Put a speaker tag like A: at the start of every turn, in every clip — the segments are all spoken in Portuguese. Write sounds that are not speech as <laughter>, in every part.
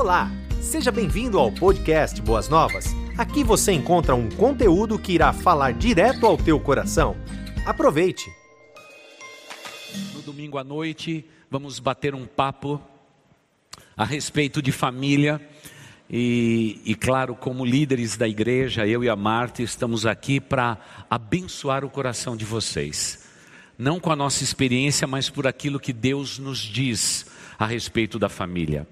A: Olá, seja bem-vindo ao podcast Boas Novas. Aqui você encontra um conteúdo que irá falar direto ao teu coração. Aproveite!
B: No domingo à noite, vamos bater um papo a respeito de família. E, e, claro, como líderes da igreja, eu e a Marta estamos aqui para abençoar o coração de vocês. Não com a nossa experiência, mas por aquilo que Deus nos diz a respeito da família.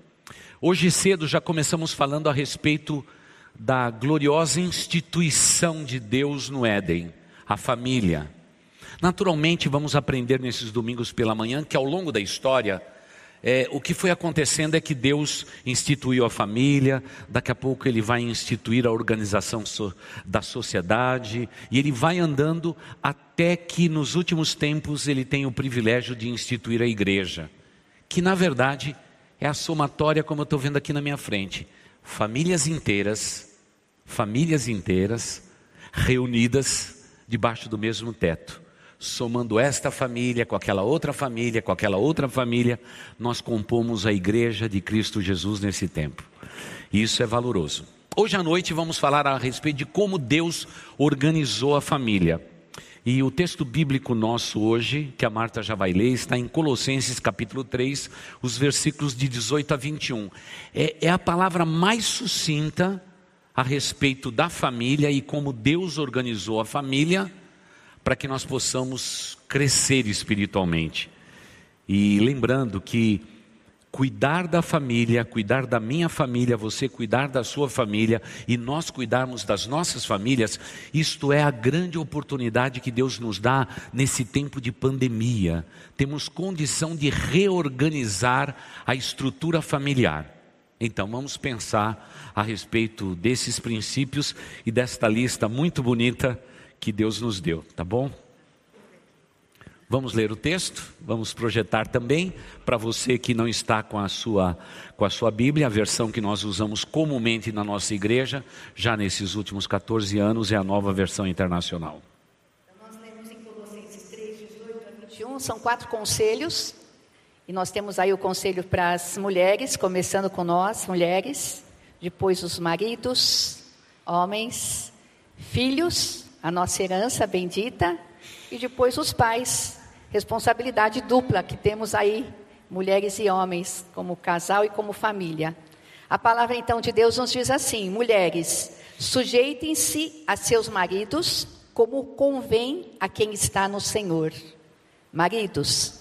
B: Hoje cedo já começamos falando a respeito da gloriosa instituição de Deus no Éden, a família. Naturalmente, vamos aprender nesses domingos pela manhã que ao longo da história, é, o que foi acontecendo é que Deus instituiu a família, daqui a pouco Ele vai instituir a organização so, da sociedade, e Ele vai andando até que nos últimos tempos Ele tem o privilégio de instituir a igreja, que na verdade é a somatória, como eu estou vendo aqui na minha frente, famílias inteiras, famílias inteiras, reunidas debaixo do mesmo teto somando esta família com aquela outra família, com aquela outra família, nós compomos a igreja de Cristo Jesus nesse tempo. E isso é valoroso. Hoje à noite vamos falar a respeito de como Deus organizou a família. E o texto bíblico nosso hoje, que a Marta já vai ler, está em Colossenses capítulo 3, os versículos de 18 a 21. É, é a palavra mais sucinta a respeito da família e como Deus organizou a família para que nós possamos crescer espiritualmente. E lembrando que cuidar da família, cuidar da minha família, você cuidar da sua família e nós cuidarmos das nossas famílias, isto é a grande oportunidade que Deus nos dá nesse tempo de pandemia. Temos condição de reorganizar a estrutura familiar. Então vamos pensar a respeito desses princípios e desta lista muito bonita que Deus nos deu, tá bom? Vamos ler o texto, vamos projetar também para você que não está com a sua com a sua Bíblia, a versão que nós usamos comumente na nossa igreja, já nesses últimos 14 anos é a nova versão internacional.
C: Nós lemos em Colossenses 3, 18 a 21, são quatro conselhos, e nós temos aí o conselho para as mulheres, começando com nós, mulheres, depois os maridos, homens, filhos, a nossa herança bendita, e depois os pais, responsabilidade dupla que temos aí, mulheres e homens, como casal e como família. A palavra então de Deus nos diz assim: mulheres, sujeitem-se a seus maridos, como convém a quem está no Senhor. Maridos,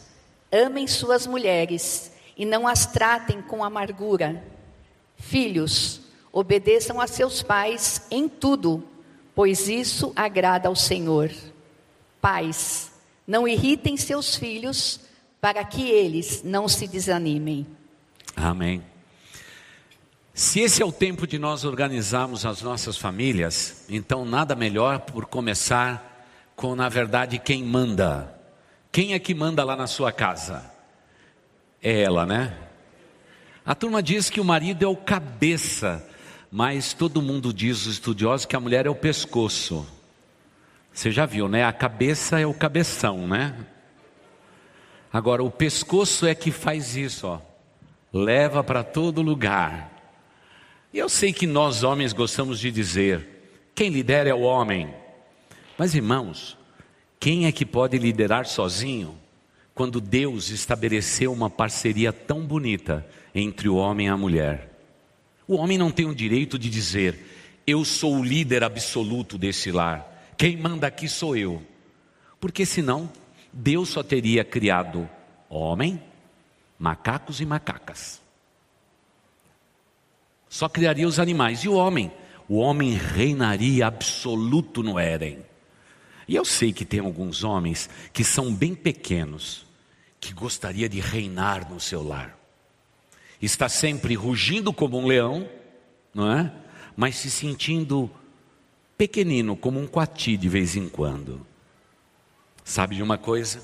C: amem suas mulheres e não as tratem com amargura. Filhos, obedeçam a seus pais em tudo pois isso agrada ao Senhor. Pais, não irritem seus filhos, para que eles não se desanimem.
B: Amém. Se esse é o tempo de nós organizarmos as nossas famílias, então nada melhor por começar com, na verdade, quem manda. Quem é que manda lá na sua casa? É ela, né? A turma diz que o marido é o cabeça mas todo mundo diz, os estudiosos, que a mulher é o pescoço. Você já viu, né? A cabeça é o cabeção, né? Agora, o pescoço é que faz isso, ó. Leva para todo lugar. E eu sei que nós homens gostamos de dizer: quem lidera é o homem. Mas irmãos, quem é que pode liderar sozinho quando Deus estabeleceu uma parceria tão bonita entre o homem e a mulher? O homem não tem o direito de dizer: eu sou o líder absoluto desse lar, quem manda aqui sou eu. Porque senão, Deus só teria criado homem, macacos e macacas. Só criaria os animais e o homem. O homem reinaria absoluto no Éden. E eu sei que tem alguns homens que são bem pequenos, que gostaria de reinar no seu lar está sempre rugindo como um leão, não é? Mas se sentindo pequenino, como um coati de vez em quando. Sabe de uma coisa?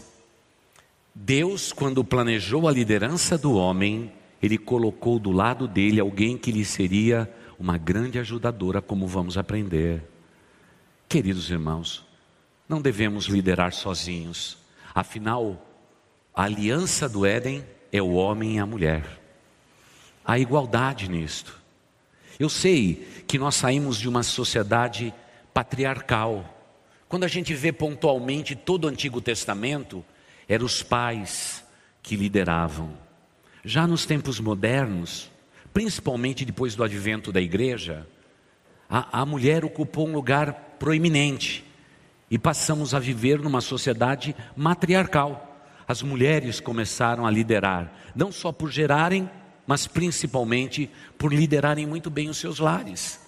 B: Deus, quando planejou a liderança do homem, ele colocou do lado dele alguém que lhe seria uma grande ajudadora, como vamos aprender. Queridos irmãos, não devemos liderar sozinhos. Afinal, a aliança do Éden é o homem e a mulher. a igualdade nisto. Eu sei que nós saímos de uma sociedade patriarcal. Quando a gente vê pontualmente todo o Antigo Testamento, eram os pais que lideravam. Já nos tempos modernos, principalmente depois do advento da igreja, a, a mulher ocupou um lugar proeminente e passamos a viver numa sociedade matriarcal. As mulheres começaram a liderar, não só por gerarem, mas principalmente por liderarem muito bem os seus lares.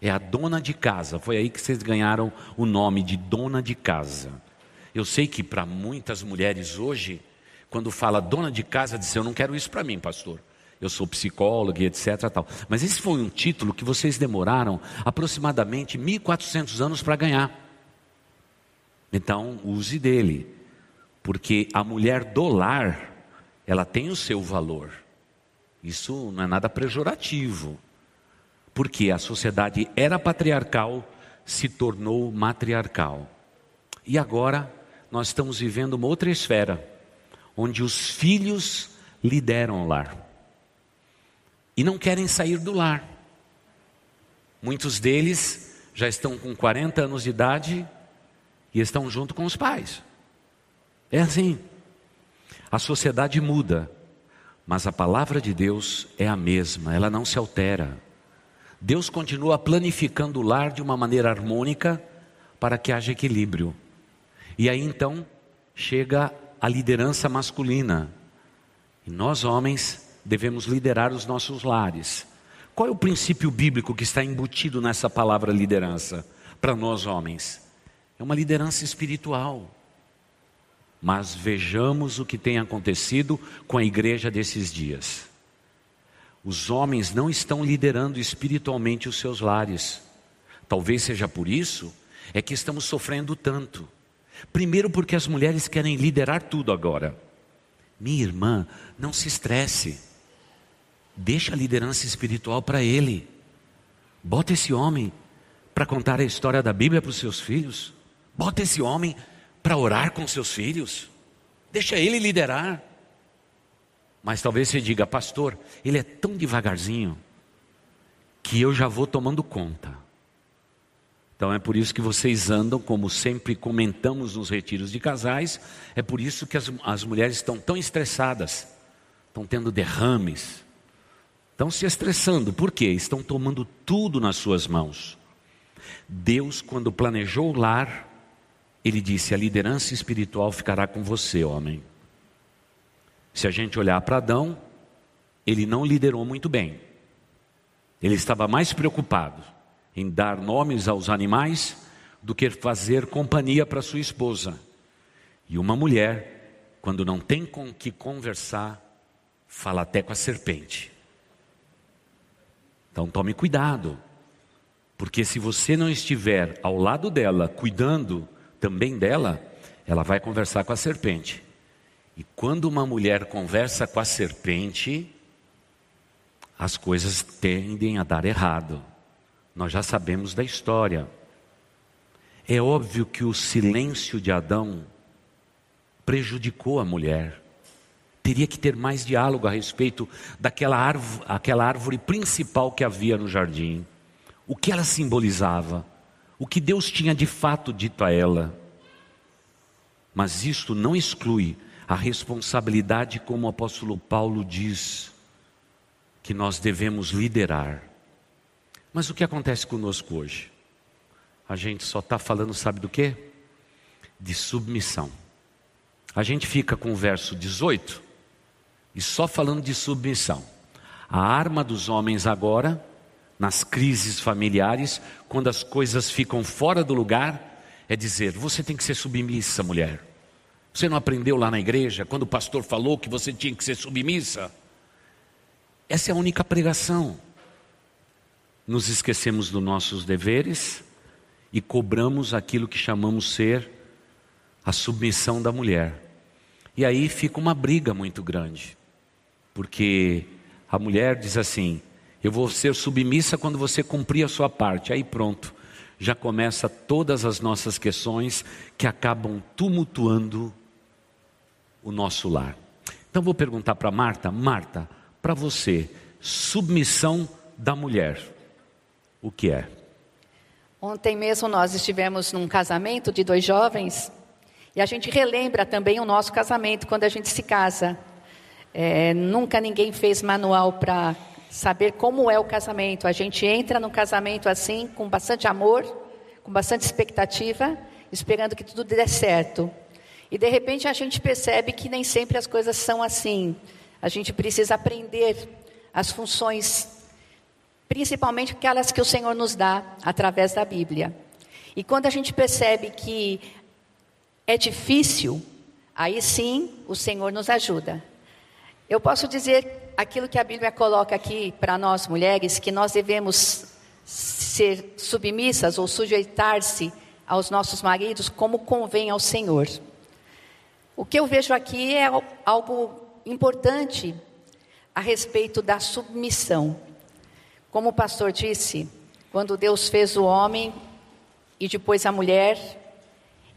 B: É a dona de casa, foi aí que vocês ganharam o nome de dona de casa. Eu sei que para muitas mulheres hoje, quando fala dona de casa, diz: Eu não quero isso para mim, pastor. Eu sou psicóloga e etc. Tal. Mas esse foi um título que vocês demoraram aproximadamente 1.400 anos para ganhar. Então, use dele, porque a mulher do lar, ela tem o seu valor. Isso não é nada pejorativo, porque a sociedade era patriarcal, se tornou matriarcal. E agora nós estamos vivendo uma outra esfera, onde os filhos lideram o lar e não querem sair do lar. Muitos deles já estão com 40 anos de idade e estão junto com os pais. É assim. A sociedade muda, mas a palavra de Deus é a mesma, ela não se altera. Deus continua planificando o lar de uma maneira harmônica para que haja equilíbrio. E aí então chega a liderança masculina. E nós, homens, devemos liderar os nossos lares. Qual é o princípio bíblico que está embutido nessa palavra liderança para nós, homens? É uma liderança espiritual. Mas vejamos o que tem acontecido com a igreja desses dias. Os homens não estão liderando espiritualmente os seus lares. Talvez seja por isso é que estamos sofrendo tanto. Primeiro porque as mulheres querem liderar tudo agora. Minha irmã, não se estresse. Deixa a liderança espiritual para ele. Bota esse homem para contar a história da Bíblia para os seus filhos. Bota esse homem para orar com seus filhos. Deixa ele liderar. Mas talvez você diga, pastor, ele é tão devagarzinho que eu já vou tomando conta. Então é por isso que vocês andam, como sempre comentamos nos retiros de casais, é por isso que as, as mulheres estão tão estressadas, estão tendo derrames, estão se estressando, por quê? Estão tomando tudo nas suas mãos. Deus, quando planejou o lar, ele disse: A liderança espiritual ficará com você, homem. Se a gente olhar para Adão, ele não liderou muito bem. Ele estava mais preocupado em dar nomes aos animais do que fazer companhia para sua esposa. E uma mulher, quando não tem com que conversar, fala até com a serpente. Então tome cuidado, porque se você não estiver ao lado dela, cuidando também dela, ela vai conversar com a serpente. E quando uma mulher conversa com a serpente, as coisas tendem a dar errado. Nós já sabemos da história. É óbvio que o silêncio de Adão prejudicou a mulher. Teria que ter mais diálogo a respeito daquela árvore, aquela árvore principal que havia no jardim. O que ela simbolizava o que Deus tinha de fato dito a ela. Mas isto não exclui a responsabilidade, como o apóstolo Paulo diz, que nós devemos liderar. Mas o que acontece conosco hoje? A gente só está falando, sabe do que? De submissão. A gente fica com o verso 18 e só falando de submissão. A arma dos homens agora nas crises familiares, quando as coisas ficam fora do lugar, é dizer: você tem que ser submissa, mulher. Você não aprendeu lá na igreja, quando o pastor falou que você tinha que ser submissa? Essa é a única pregação. Nos esquecemos dos nossos deveres e cobramos aquilo que chamamos ser a submissão da mulher. E aí fica uma briga muito grande, porque a mulher diz assim: eu vou ser submissa quando você cumprir a sua parte. Aí pronto, já começa todas as nossas questões que acabam tumultuando o nosso lar. Então vou perguntar para Marta, Marta, para você, submissão da mulher. O que é?
C: Ontem mesmo nós estivemos num casamento de dois jovens e a gente relembra também o nosso casamento quando a gente se casa. É, nunca ninguém fez manual para saber como é o casamento. A gente entra no casamento assim, com bastante amor, com bastante expectativa, esperando que tudo dê certo. E de repente a gente percebe que nem sempre as coisas são assim. A gente precisa aprender as funções principalmente aquelas que o Senhor nos dá através da Bíblia. E quando a gente percebe que é difícil, aí sim o Senhor nos ajuda. Eu posso dizer aquilo que a Bíblia coloca aqui para nós mulheres, que nós devemos ser submissas ou sujeitar-se aos nossos maridos como convém ao Senhor. O que eu vejo aqui é algo importante a respeito da submissão. Como o pastor disse, quando Deus fez o homem e depois a mulher,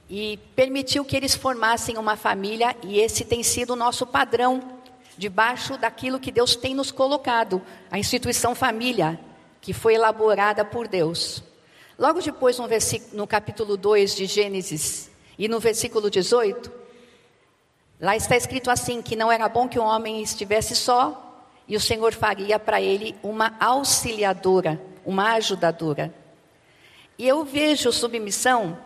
C: e permitiu que eles formassem uma família, e esse tem sido o nosso padrão, debaixo daquilo que Deus tem nos colocado, a instituição família, que foi elaborada por Deus. Logo depois, no, no capítulo 2 de Gênesis, e no versículo 18, lá está escrito assim: que não era bom que o homem estivesse só, e o Senhor faria para ele uma auxiliadora, uma ajudadora. E eu vejo submissão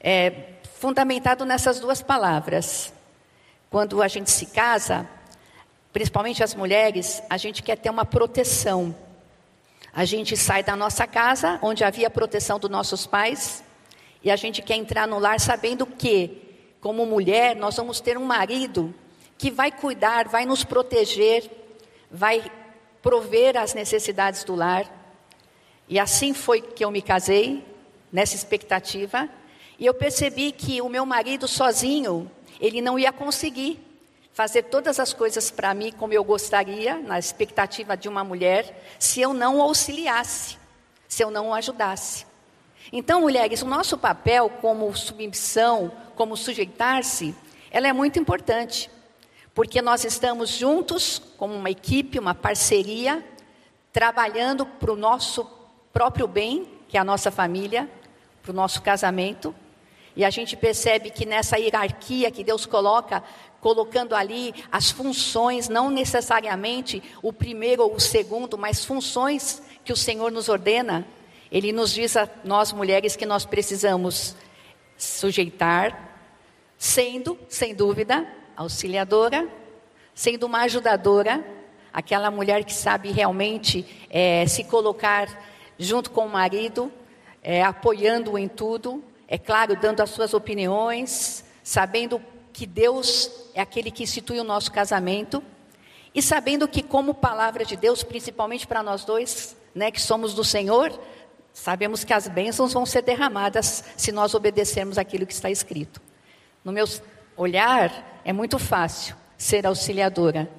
C: é, fundamentado nessas duas palavras. Quando a gente se casa, principalmente as mulheres, a gente quer ter uma proteção. A gente sai da nossa casa, onde havia proteção dos nossos pais, e a gente quer entrar no lar sabendo que, como mulher, nós vamos ter um marido que vai cuidar, vai nos proteger, vai prover as necessidades do lar. E assim foi que eu me casei, nessa expectativa, e eu percebi que o meu marido sozinho, ele não ia conseguir fazer todas as coisas para mim como eu gostaria, na expectativa de uma mulher, se eu não o auxiliasse, se eu não o ajudasse. Então, mulheres, o nosso papel como submissão, como sujeitar-se, ela é muito importante porque nós estamos juntos, como uma equipe, uma parceria, trabalhando para o nosso próprio bem, que é a nossa família, para o nosso casamento. E a gente percebe que nessa hierarquia que Deus coloca, colocando ali as funções, não necessariamente o primeiro ou o segundo, mas funções que o Senhor nos ordena, Ele nos diz a nós mulheres que nós precisamos sujeitar, sendo, sem dúvida, auxiliadora, sendo uma ajudadora, aquela mulher que sabe realmente é, se colocar junto com o marido, é, apoiando-o em tudo, é claro, dando as suas opiniões, sabendo que Deus é aquele que institui o nosso casamento, e sabendo que, como palavra de Deus, principalmente para nós dois, né, que somos do Senhor, sabemos que as bênçãos vão ser derramadas se nós obedecermos aquilo que está escrito. No meu olhar, é muito fácil ser auxiliadora.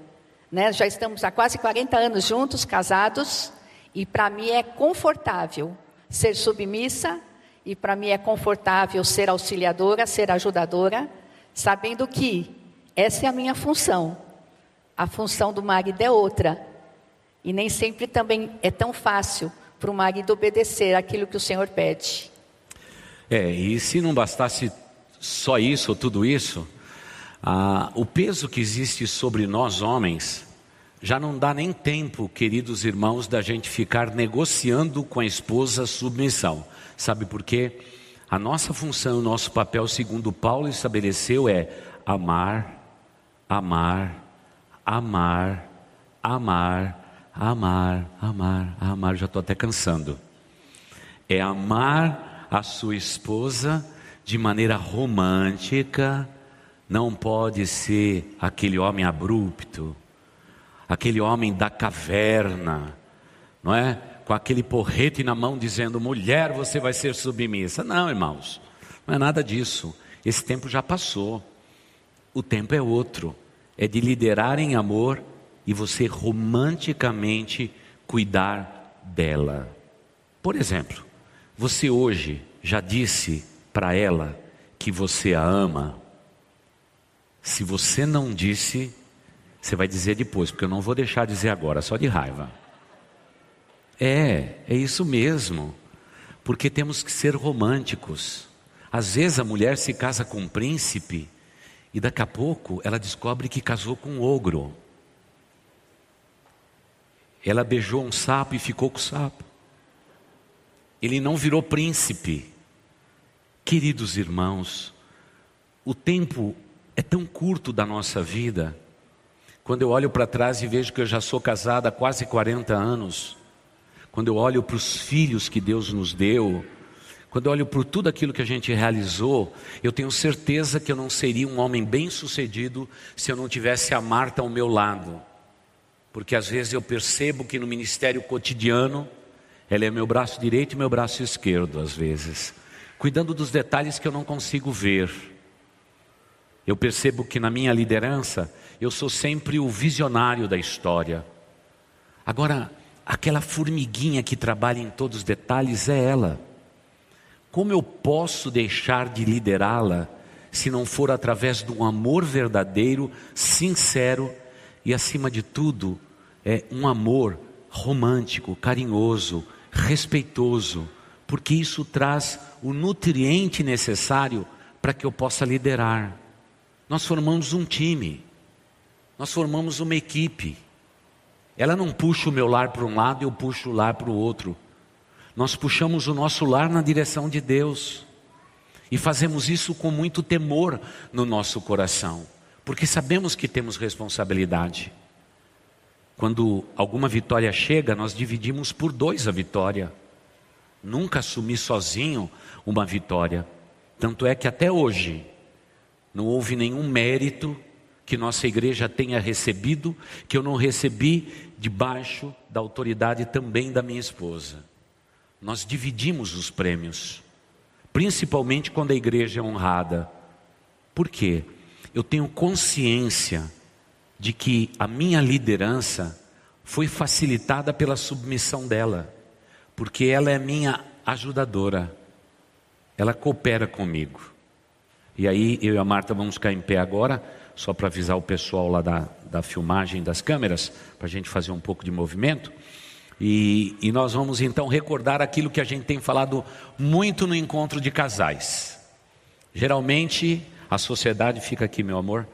C: Né? Já estamos há quase 40 anos juntos, casados, e para mim é confortável ser submissa, e para mim é confortável ser auxiliadora, ser ajudadora, sabendo que essa é a minha função. A função do marido é outra. E nem sempre também é tão fácil para o marido obedecer aquilo que o Senhor pede.
B: É, e se não bastasse só isso ou tudo isso, ah, o peso que existe sobre nós homens já não dá nem tempo, queridos irmãos, da gente ficar negociando com a esposa submissão. Sabe por quê? A nossa função, o nosso papel, segundo Paulo estabeleceu, é amar, amar, amar, amar, amar, amar, amar. Já estou até cansando. É amar a sua esposa de maneira romântica, não pode ser aquele homem abrupto, aquele homem da caverna, não é? Com aquele porrete na mão dizendo: mulher, você vai ser submissa. Não, irmãos, não é nada disso. Esse tempo já passou. O tempo é outro. É de liderar em amor e você romanticamente cuidar dela. Por exemplo, você hoje já disse para ela que você a ama? Se você não disse, Você vai dizer depois, porque eu não vou deixar de dizer agora, só de raiva. É, é isso mesmo. Porque temos que ser românticos. Às vezes a mulher se casa com um príncipe e daqui a pouco ela descobre que casou com um ogro. Ela beijou um sapo e ficou com o sapo. Ele não virou príncipe. Queridos irmãos, o tempo é tão curto da nossa vida. Quando eu olho para trás e vejo que eu já sou casada há quase 40 anos, quando eu olho para os filhos que Deus nos deu, quando eu olho por tudo aquilo que a gente realizou, eu tenho certeza que eu não seria um homem bem-sucedido se eu não tivesse a Marta ao meu lado. Porque às vezes eu percebo que no ministério cotidiano, ela é meu braço direito e meu braço esquerdo, às vezes, cuidando dos detalhes que eu não consigo ver. Eu percebo que na minha liderança, eu sou sempre o visionário da história. Agora, aquela formiguinha que trabalha em todos os detalhes é ela. Como eu posso deixar de liderá-la se não for através de um amor verdadeiro, sincero e, acima de tudo, é um amor romântico, carinhoso, respeitoso, porque isso traz o nutriente necessário para que eu possa liderar. Nós formamos um time, nós formamos uma equipe. Ela não puxa o meu lar para um lado e eu puxo o lar para o outro. Nós puxamos o nosso lar na direção de Deus. E fazemos isso com muito temor no nosso coração, porque sabemos que temos responsabilidade. Quando alguma vitória chega, nós dividimos por dois a vitória. Nunca assumi sozinho uma vitória. Tanto é que até hoje não houve nenhum mérito que nossa igreja tenha recebido que eu não recebi debaixo da autoridade também da minha esposa. Nós dividimos os prêmios, principalmente quando a igreja é honrada. Por quê? Eu tenho consciência de que a minha liderança foi facilitada pela submissão dela, porque ela é minha ajudadora, ela coopera comigo. E aí eu e a Marta vamos ficar em pé agora, só para avisar o pessoal lá da, da filmagem das câmeras, para a gente fazer um pouco de movimento. E, e nós vamos então recordar aquilo que a gente tem falado muito no encontro de casais. Geralmente a sociedade, fica aqui meu amor,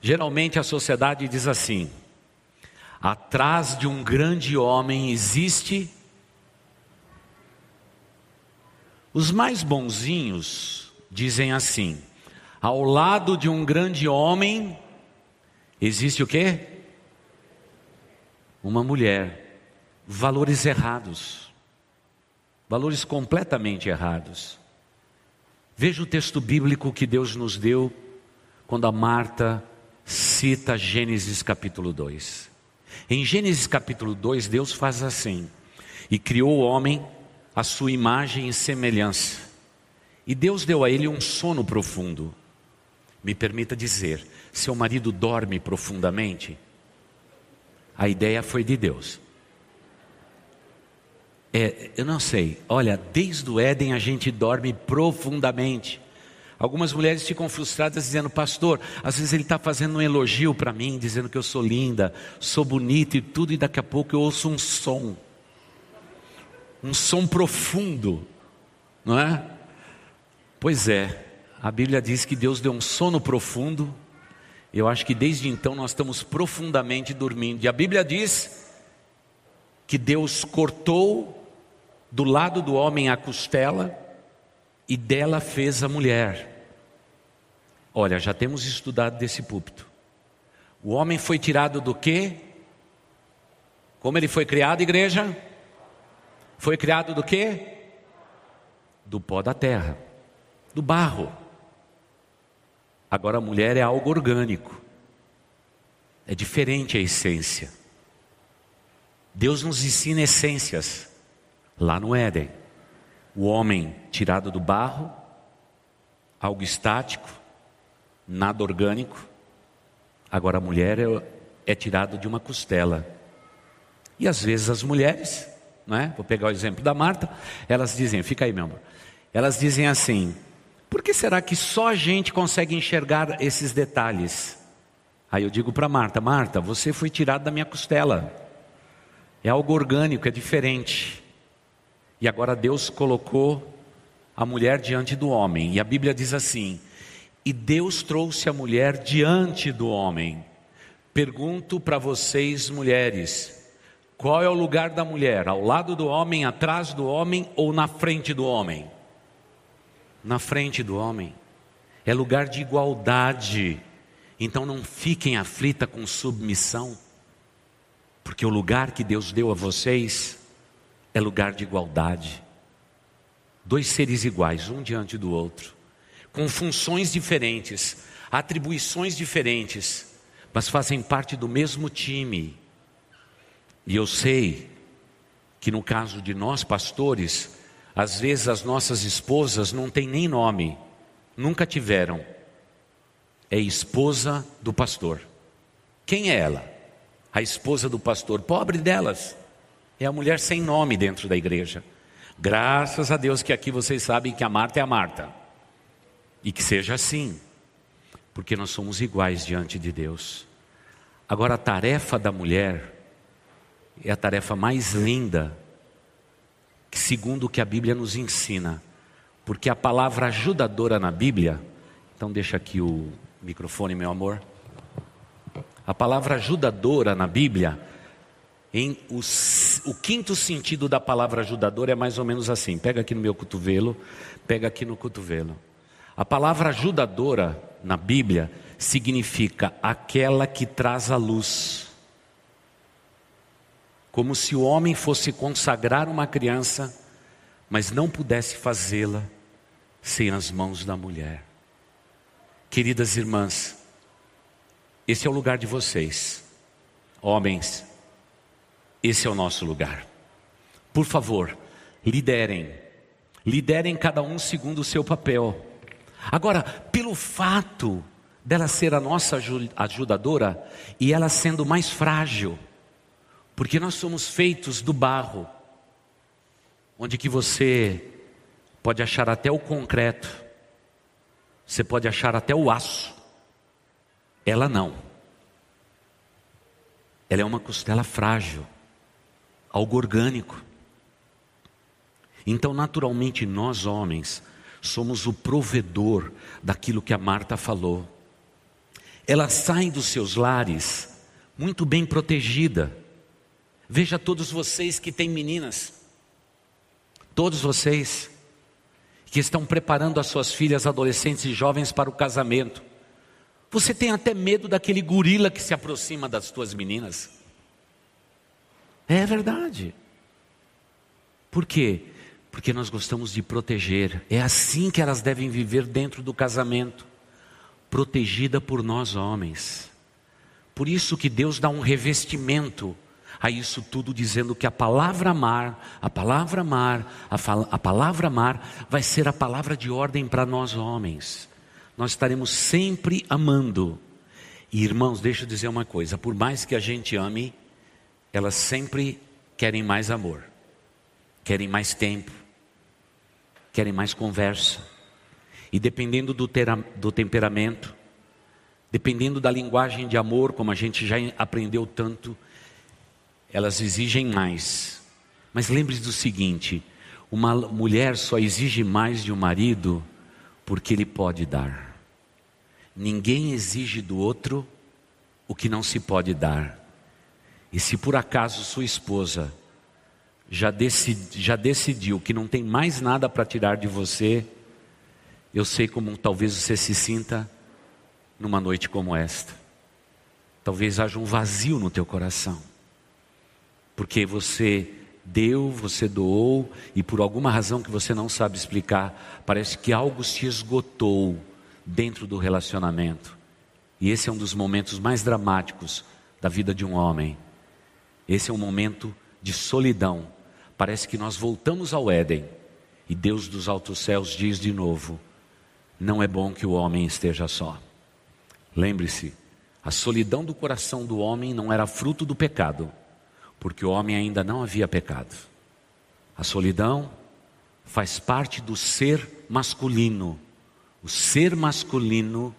B: geralmente a sociedade diz assim: atrás de um grande homem existe. Os mais bonzinhos dizem assim: ao lado de um grande homem, existe o quê? Uma mulher. Valores errados. Valores completamente errados. Veja o texto bíblico que Deus nos deu quando a Marta cita Gênesis capítulo 2. Em Gênesis capítulo 2, Deus faz assim: e criou o homem à sua imagem e semelhança. E Deus deu a ele um sono profundo. Me permita dizer, seu marido dorme profundamente? A ideia foi de Deus. É, eu não sei, olha, desde o Éden a gente dorme profundamente. Algumas mulheres ficam frustradas dizendo, pastor, às vezes ele está fazendo um elogio para mim, dizendo que eu sou linda, sou bonita e tudo, e daqui a pouco eu ouço um som, um som profundo, não é? Pois é, a Bíblia diz que Deus deu um sono profundo. Eu acho que desde então nós estamos profundamente dormindo. E a Bíblia diz que Deus cortou do lado do homem a costela e dela fez a mulher. Olha, já temos estudado desse púlpito. O homem foi tirado do quê? Como ele foi criado, igreja? Foi criado do quê? Do pó da terra, do barro. Agora a mulher é algo orgânico. É diferente a essência. Deus nos ensina essências lá no Éden. O homem tirado do barro, algo estático, nada orgânico. Agora a mulher é, é tirada de uma costela. E às vezes as mulheres, não é? Vou pegar o exemplo da Marta, elas dizem, fica aí, meu amor. Elas dizem assim: por que será que só a gente consegue enxergar esses detalhes? Aí eu digo para Marta: Marta, você foi tirado da minha costela. É algo orgânico, é diferente. E agora Deus colocou a mulher diante do homem. E a Bíblia diz assim: E Deus trouxe a mulher diante do homem. Pergunto para vocês, mulheres: qual é o lugar da mulher? Ao lado do homem, atrás do homem ou na frente do homem? Na frente do homem. É lugar de igualdade. Então não fiquem aflita com submissão, porque o lugar que Deus deu a vocês é lugar de igualdade. Dois seres iguais, um diante do outro, com funções diferentes, atribuições diferentes, mas fazem parte do mesmo time. E eu sei que no caso de nós pastores, às vezes as nossas esposas não têm nem nome, nunca tiveram. É esposa do pastor. Quem é ela? A esposa do pastor, pobre delas. É a mulher sem nome dentro da igreja. Graças a Deus que aqui vocês sabem que a Marta é a Marta. E que seja assim, porque nós somos iguais diante de Deus. Agora, a tarefa da mulher é a tarefa mais linda, segundo o que a Bíblia nos ensina, porque a palavra ajudadora na Bíblia, então deixa aqui o microfone, meu amor. A palavra ajudadora na Bíblia em o, quinto sentido da palavra ajudador é mais ou menos assim. Pega aqui no meu cotovelo, pega aqui no cotovelo. A palavra ajudadora na Bíblia significa aquela que traz a luz. Como se o homem fosse consagrar uma criança, mas não pudesse fazê-la sem as mãos da mulher. Queridas irmãs, esse é o lugar de vocês, homens. Esse é o nosso lugar. Por favor, liderem. Liderem cada um segundo o seu papel. Agora, pelo fato dela ser a nossa ajudadora e ela sendo mais frágil, porque nós somos feitos do barro, onde que você pode achar até o concreto, você pode achar até o aço, ela não. Ela é uma costela frágil algo orgânico. Então, naturalmente, nós homens somos o provedor daquilo que a Marta falou. Ela sai dos seus lares muito bem protegida. Veja todos vocês que têm meninas, todos vocês que estão preparando as suas filhas adolescentes e jovens para o casamento. Você tem até medo daquele gorila que se aproxima das tuas meninas. É verdade. Por quê? Porque nós gostamos de proteger. É assim que elas devem viver dentro do casamento, protegida por nós homens. Por isso que Deus dá um revestimento a isso tudo, dizendo que a palavra amar, a palavra amar, a, a palavra amar vai ser a palavra de ordem para nós homens. Nós estaremos sempre amando. E irmãos, deixa eu dizer uma coisa: por mais que a gente ame, elas sempre querem mais amor, querem mais tempo, querem mais conversa. E dependendo do, do temperamento, dependendo da linguagem de amor, como a gente já aprendeu tanto, elas exigem mais. Mas lembre-se do seguinte: uma mulher só exige mais de um marido porque ele pode dar. Ninguém exige do outro o que não se pode dar. E se por acaso sua esposa já, decidi, já decidiu que não tem mais nada para tirar de você, eu sei como talvez você se sinta numa noite como esta. Talvez haja um vazio no teu coração, porque você deu, você doou e por alguma razão que você não sabe explicar, parece que algo se esgotou dentro do relacionamento. E esse é um dos momentos mais dramáticos da vida de um homem. Esse é um momento de solidão. Parece que nós voltamos ao Éden e Deus dos altos céus diz de novo: não é bom que o homem esteja só. Lembre-se, a solidão do coração do homem não era fruto do pecado, porque o homem ainda não havia pecado. A solidão faz parte do ser masculino. O ser masculino,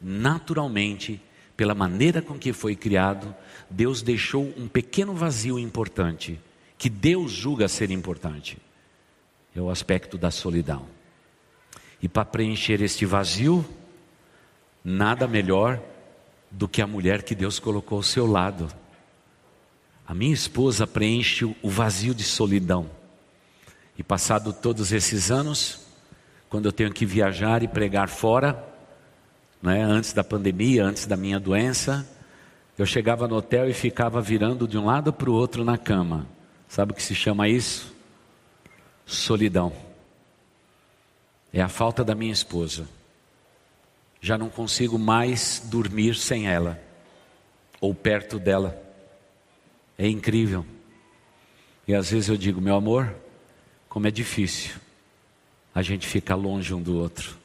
B: naturalmente, pela maneira com que foi criado, Deus deixou um pequeno vazio importante, que Deus julga ser importante. É o aspecto da solidão. E para preencher este vazio, nada melhor do que a mulher que Deus colocou ao seu lado. A minha esposa preenche o vazio de solidão. E passado todos esses anos, quando eu tenho que viajar e pregar fora, né, antes da pandemia, antes da minha doença, eu chegava no hotel e ficava virando de um lado para o outro na cama. Sabe o que se chama isso? Solidão. É a falta da minha esposa. Já não consigo mais dormir sem ela, ou perto dela. É incrível. E às vezes eu digo, meu amor, como é difícil a gente ficar longe um do outro,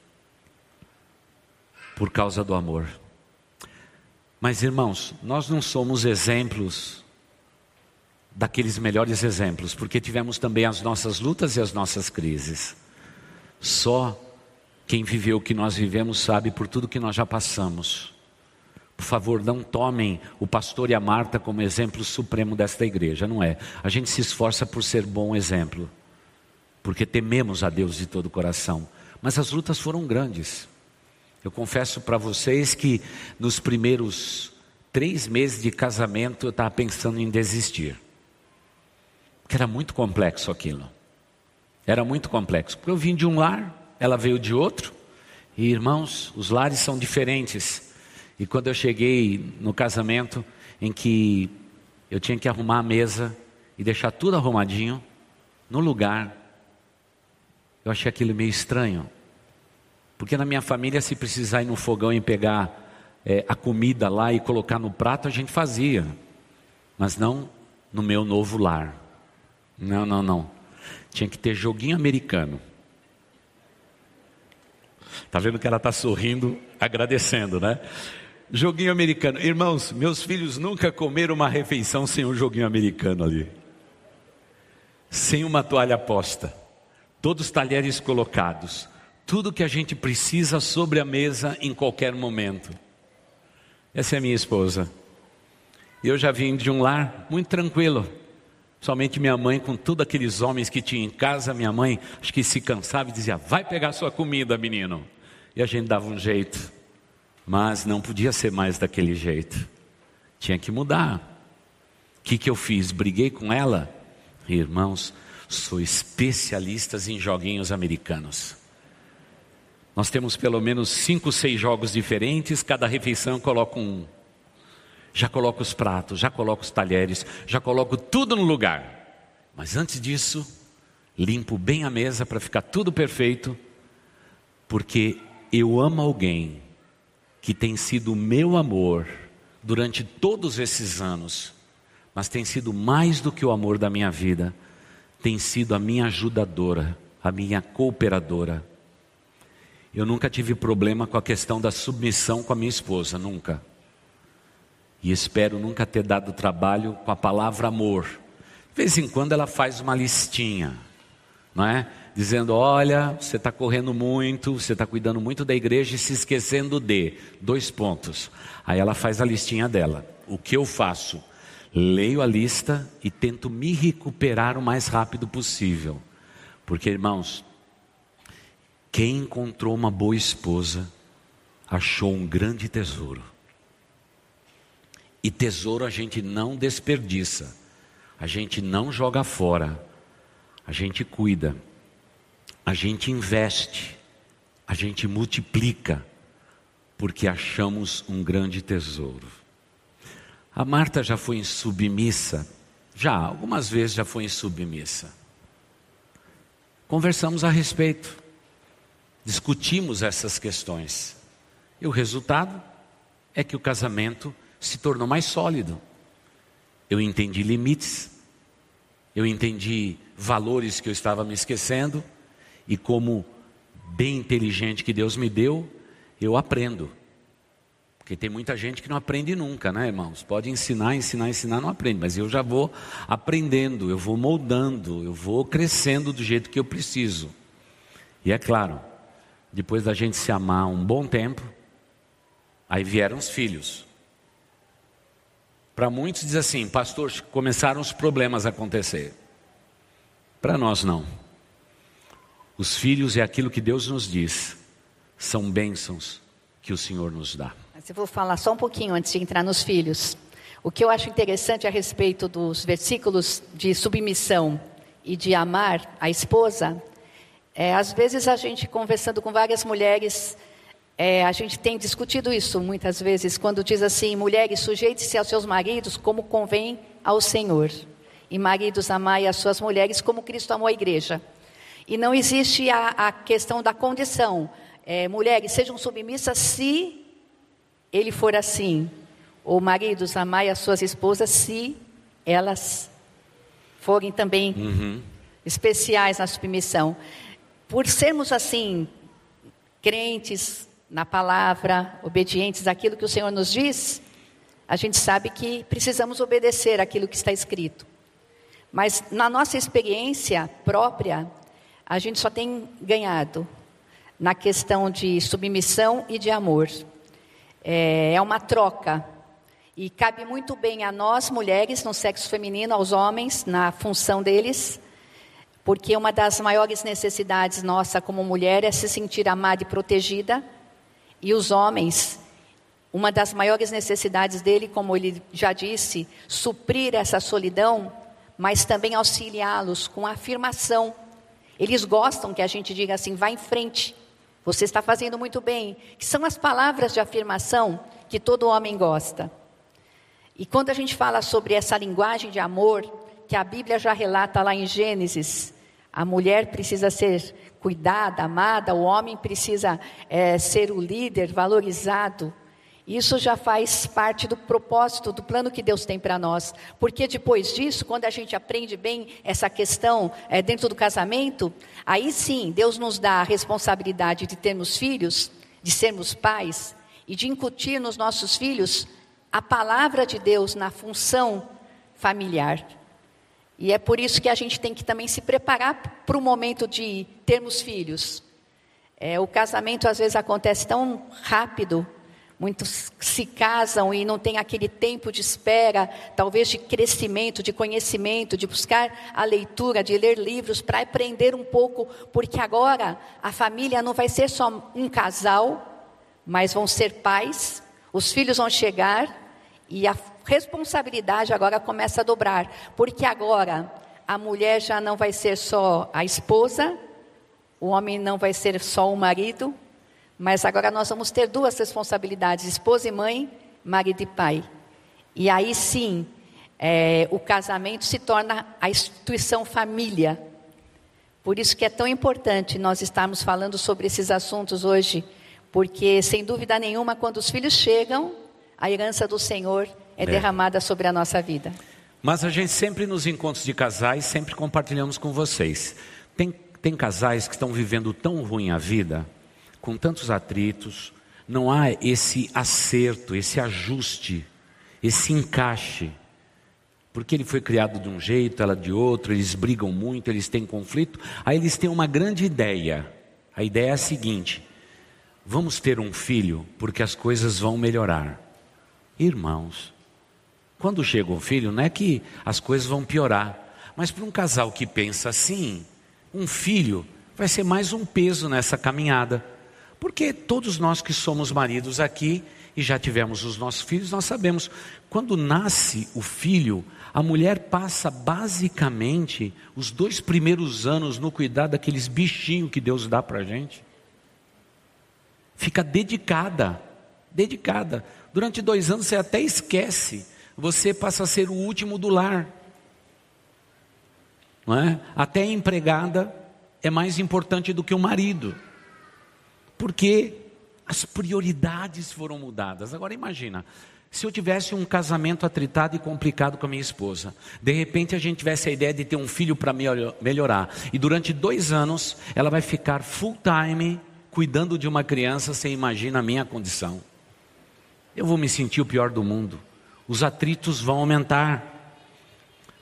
B: por causa do amor. Mas irmãos, nós não somos exemplos daqueles melhores exemplos, porque tivemos também as nossas lutas e as nossas crises. Só quem viveu o que nós vivemos sabe por tudo que nós já passamos. Por favor, não tomem o pastor e a Marta como exemplo supremo desta igreja, não é? A gente se esforça por ser bom exemplo porque tememos a Deus de todo o coração. Mas as lutas foram grandes. Eu confesso para vocês que nos primeiros três meses de casamento eu estava pensando em desistir. Porque era muito complexo aquilo. Era muito complexo. Porque eu vim de um lar, ela veio de outro. E irmãos, os lares são diferentes. E quando eu cheguei no casamento, em que eu tinha que arrumar a mesa e deixar tudo arrumadinho, no lugar, eu achei aquilo meio estranho. Porque na minha família, se precisar ir no fogão e pegar é, a comida lá e colocar no prato, a gente fazia. Mas não no meu novo lar. Não, não, não. Tinha que ter joguinho americano. Tá vendo que ela está sorrindo, agradecendo, né? Joguinho americano. Irmãos, meus filhos nunca comeram uma refeição sem um joguinho americano ali. Sem uma toalha posta todos os talheres colocados, tudo que a gente precisa sobre a mesa em qualquer momento. Essa é minha esposa. Eu já vim de um lar muito tranquilo. Somente minha mãe, com todos aqueles homens que tinha em casa, minha mãe, acho que se cansava e dizia: Vai pegar sua comida, menino. E a gente dava um jeito. Mas não podia ser mais daquele jeito. Tinha que mudar. O que, que eu fiz? Briguei com ela? Irmãos, sou especialistas em joguinhos americanos. Nós temos pelo menos cinco, seis jogos diferentes, cada refeição eu coloco um. Já coloco os pratos, já coloco os talheres, já coloco tudo no lugar. Mas antes disso, limpo bem a mesa para ficar tudo perfeito, porque eu amo alguém que tem sido meu amor durante todos esses anos, mas tem sido mais do que o amor da minha vida tem sido a minha ajudadora, a minha cooperadora. Eu nunca tive problema com a questão da submissão com a minha esposa, nunca. E espero nunca ter dado trabalho com a palavra amor. De vez em quando ela faz uma listinha, não é? Dizendo: olha, você está correndo muito, você está cuidando muito da igreja e se esquecendo de dois pontos. Aí ela faz a listinha dela. O que eu faço? leio a lista e tento me recuperar o mais rápido possível. Porque, irmãos, quem encontrou uma boa esposa achou um grande tesouro. E tesouro a gente não desperdiça, a gente não joga fora, a gente cuida, a gente investe, a gente multiplica, porque achamos um grande tesouro. A Marta já foi submissa, já, algumas vezes já foi submissa. Conversamos a respeito, discutimos essas questões. E o resultado é que o casamento se tornou mais sólido. Eu entendi limites, eu entendi valores que eu estava me esquecendo, e como bem inteligente que Deus me deu, eu aprendo. Porque tem muita gente que não aprende nunca, né, irmãos? Pode ensinar, ensinar, ensinar, não aprende. Mas eu já vou aprendendo, eu vou moldando, eu vou crescendo do jeito que eu preciso. E é claro, depois da gente se amar um bom tempo, aí vieram os filhos. Para muitos diz assim, pastor, começaram os problemas a acontecer. Para nós não. Os filhos é aquilo que Deus nos diz, são bênçãos que o Senhor nos dá.
C: Mas eu vou falar só um pouquinho antes de entrar nos filhos. O que eu acho interessante a respeito dos versículos de submissão e de amar a esposa, é, às vezes a gente conversando com várias mulheres, é, a gente tem discutido isso muitas vezes, quando diz assim: mulheres, sujeite-se aos seus maridos como convém ao Senhor. E maridos, amai as suas mulheres como Cristo amou a igreja. E não existe a, a questão da condição. É, mulheres, sejam submissas se ele for assim. Ou maridos, amai as suas esposas se elas forem também uhum. especiais na submissão. Por sermos assim, crentes, na palavra, obedientes àquilo que o Senhor nos diz, a gente sabe que precisamos obedecer aquilo que está escrito. Mas na nossa experiência própria, a gente só tem ganhado na questão de submissão e de amor. É, é uma troca. E cabe muito bem a nós, mulheres, no sexo feminino, aos homens, na função deles, porque uma das maiores necessidades nossa como mulher é se sentir amada e protegida e os homens, uma das maiores necessidades dele, como ele já disse, suprir essa solidão, mas também auxiliá-los com afirmação. Eles gostam que a gente diga assim: vá em frente, você está fazendo muito bem. Que são as palavras de afirmação que todo homem gosta. E quando a gente fala sobre essa linguagem de amor, que a Bíblia já relata lá em Gênesis, a mulher precisa ser cuidada, amada, o homem precisa é, ser o líder, valorizado. Isso já faz parte do propósito, do plano que Deus tem para nós. Porque depois disso, quando a gente aprende bem essa questão é, dentro do casamento, aí sim Deus nos dá a responsabilidade de termos filhos, de sermos pais e de incutir nos nossos filhos a palavra de Deus na função familiar. E é por isso que a gente tem que também se preparar para o momento de termos filhos. É, o casamento às vezes acontece tão rápido, muitos se casam e não tem aquele tempo de espera, talvez de crescimento, de conhecimento, de buscar a leitura, de ler livros para aprender um pouco, porque agora a família não vai ser só um casal, mas vão ser pais, os filhos vão chegar e a responsabilidade agora começa a dobrar, porque agora a mulher já não vai ser só a esposa, o homem não vai ser só o marido, mas agora nós vamos ter duas responsabilidades: esposa e mãe, marido e pai. E aí sim, é, o casamento se torna a instituição família. Por isso que é tão importante nós estarmos falando sobre esses assuntos hoje, porque sem dúvida nenhuma, quando os filhos chegam, a herança do Senhor é, é derramada sobre a nossa vida.
B: Mas a gente sempre nos encontros de casais, sempre compartilhamos com vocês. Tem, tem casais que estão vivendo tão ruim a vida, com tantos atritos, não há esse acerto, esse ajuste, esse encaixe. Porque ele foi criado de um jeito, ela de outro, eles brigam muito, eles têm conflito. Aí eles têm uma grande ideia. A ideia é a seguinte: vamos ter um filho porque as coisas vão melhorar. Irmãos, quando chega um filho, não é que as coisas vão piorar, mas para um casal que pensa assim, um filho vai ser mais um peso nessa caminhada. Porque todos nós que somos maridos aqui e já tivemos os nossos filhos, nós sabemos, quando nasce o filho, a mulher passa basicamente os dois primeiros anos no cuidado daqueles bichinhos que Deus dá para a gente. Fica dedicada, dedicada. Durante dois anos você até esquece você passa a ser o último do lar. Não é? Até a empregada é mais importante do que o marido. Porque as prioridades foram mudadas. Agora imagina, se eu tivesse um casamento atritado e complicado com a minha esposa, de repente a gente tivesse a ideia de ter um filho para melhorar, e durante dois anos ela vai ficar full time cuidando de uma criança, você imagina a minha condição. Eu vou me sentir o pior do mundo os atritos vão aumentar.